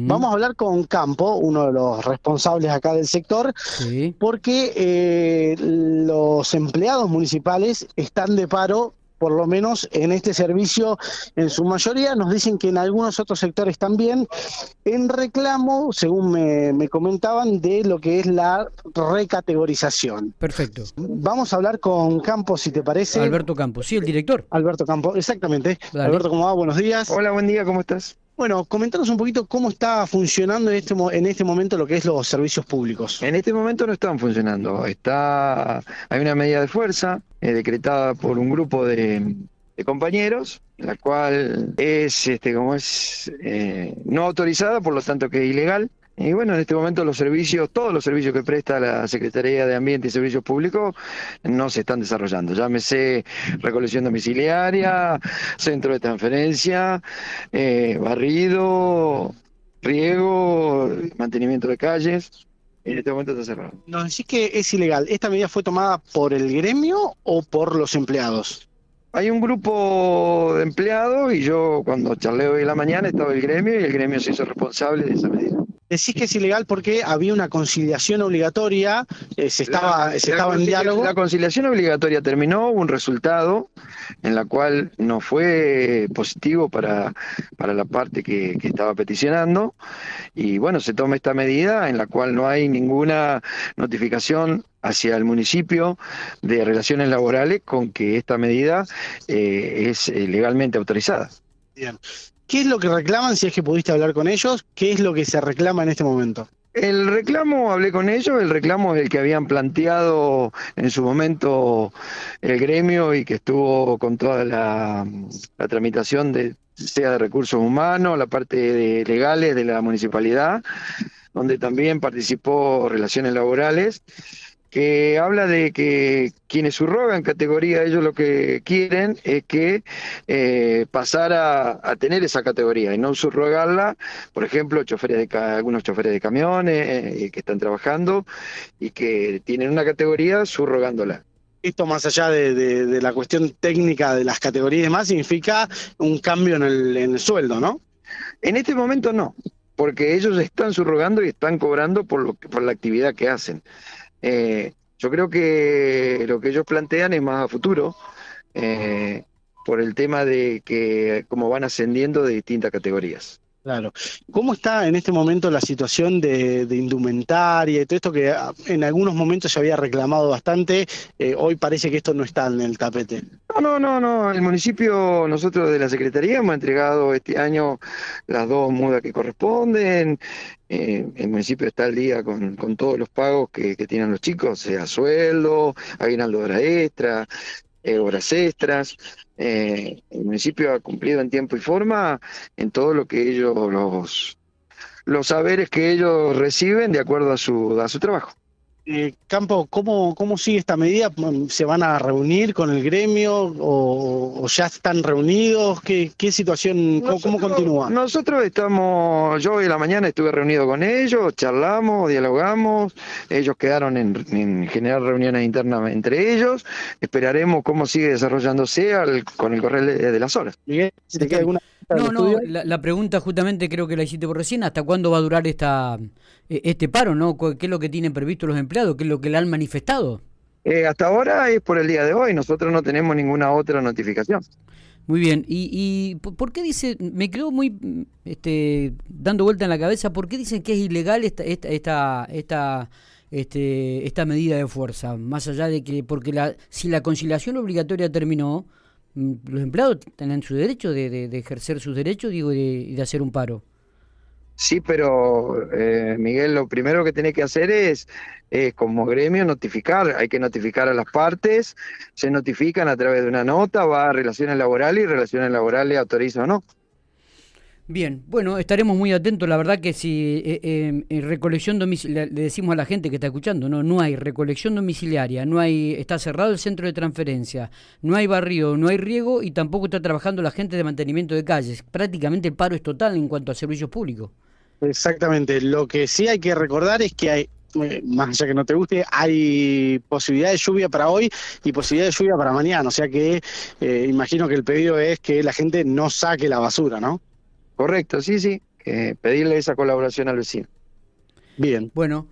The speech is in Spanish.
Vamos a hablar con Campo, uno de los responsables acá del sector, porque eh, los empleados municipales están de paro por lo menos en este servicio, en su mayoría, nos dicen que en algunos otros sectores también, en reclamo, según me, comentaban, de lo que es la recategorización. Perfecto. Vamos a hablar con Campos, si te parece. Alberto Campos, sí, el director. Alberto Campos, exactamente. Alberto, ¿cómo va? Buenos días. Hola, buen día, ¿cómo estás? Bueno, comentanos un poquito cómo está funcionando en este, en este momento lo que es los servicios públicos. En este momento no están funcionando. Está, hay una medida de fuerza eh, decretada por un grupo de, compañeros, la cual es, este, como es, eh, no autorizada, por lo tanto que es ilegal. Y bueno, en este momento los servicios, todos los servicios que presta la Secretaría de Ambiente y Servicios Públicos no se están desarrollando. Llámese recolección domiciliaria, centro de transferencia, eh, barrido, riego, mantenimiento de calles. En este momento está cerrado. Nos decís que es ilegal. ¿Esta medida fue tomada por el gremio o por los empleados? Hay un grupo de empleados y yo cuando charlé hoy en la mañana estaba el gremio y el gremio se hizo responsable de esa medida. Decís que es ilegal porque había una conciliación obligatoria, eh, se estaba, estaba en diálogo. La conciliación obligatoria terminó, hubo un resultado en la cual no fue positivo para, para la parte que, que, estaba peticionando y bueno, se toma esta medida en la cual no hay ninguna notificación hacia el municipio de relaciones laborales con que esta medida eh, es eh, legalmente autorizada. Bien. ¿Qué es lo que reclaman si es que pudiste hablar con ellos? ¿Qué es lo que se reclama en este momento? El reclamo, hablé con ellos, el reclamo es el que habían planteado en su momento el gremio y que estuvo con toda la, tramitación de sea de recursos humanos, la parte de legales de la municipalidad, donde también participó relaciones laborales que habla de que quienes subrogan categoría, ellos lo que quieren es que eh, pasar a, tener esa categoría y no subrogarla, por ejemplo, choferes de algunos choferes de camiones eh, que están trabajando y que tienen una categoría subrogándola. Esto más allá de, la cuestión técnica de las categorías y demás, significa un cambio en el, sueldo, ¿no? En este momento no, porque ellos están subrogando y están cobrando por, lo, por la actividad que hacen. Eh, yo creo que lo que ellos plantean es más a futuro, eh, por el tema de que como van ascendiendo de distintas categorías. Claro. ¿Cómo está en este momento la situación de, indumentaria y todo esto que ah, en algunos momentos se había reclamado bastante? Eh, hoy parece que esto no está en el tapete. No, no, no, no. El municipio, nosotros de la Secretaría hemos entregado este año las dos mudas que corresponden. Eh, el municipio está al día con, todos los pagos que, tienen los chicos, sea sueldo, aguinaldo de hora extra, eh, horas extras. Eh, el municipio ha cumplido en tiempo y forma en todo lo que ellos, los, los saberes que ellos reciben de acuerdo a su, a su trabajo. Eh, Campo, ¿cómo, ¿cómo sigue esta medida? ¿Se van a reunir con el gremio o, ya están reunidos? ¿Qué, qué situación, cómo, continúa? Nosotros estamos, yo hoy en la mañana estuve reunido con ellos, charlamos, dialogamos, ellos quedaron en, generar reuniones internas entre ellos, esperaremos cómo sigue desarrollándose con el correo de, las horas. Miguel, si te queda alguna no, no, la, pregunta justamente creo que la hiciste por recién, ¿hasta cuándo va a durar esta e, este paro, no? ¿Qué es lo que tienen previsto los empleados? ¿Qué es lo que le han manifestado? Eh, hasta ahora es por el día de hoy, nosotros no tenemos ninguna otra notificación. Muy bien, ¿y, y por qué dice, me quedó muy este, dando vuelta en la cabeza, ¿por qué dicen que es ilegal esta, esta, esta, esta, este, esta medida de fuerza? Más allá de que, porque la, si la conciliación obligatoria terminó, los empleados tienen su derecho de, ejercer sus derechos digo, y de, hacer un paro. Sí, pero eh, Miguel, lo primero que tiene que hacer es, como gremio, notificar. Hay que notificar a las partes, se notifican a través de una nota, va a relaciones laborales y relaciones laborales autoriza o no. Bien, bueno, estaremos muy atentos. La verdad que si eh, eh, en recolección domiciliaria, le decimos a la gente que está escuchando, no, no hay recolección domiciliaria, no hay, está cerrado el centro de transferencia, no hay barrio, no hay riego y tampoco está trabajando la gente de mantenimiento de calles. Prácticamente el paro es total en cuanto a servicios públicos. Exactamente. Lo que sí hay que recordar es que hay, eh, más allá que no te guste, hay posibilidad de lluvia para hoy y posibilidad de lluvia para mañana. O sea que imagino que el pedido es que la gente no saque la basura, ¿no? Correcto, sí, sí. eh, pedirle esa colaboración al vecino. Bien. Bueno,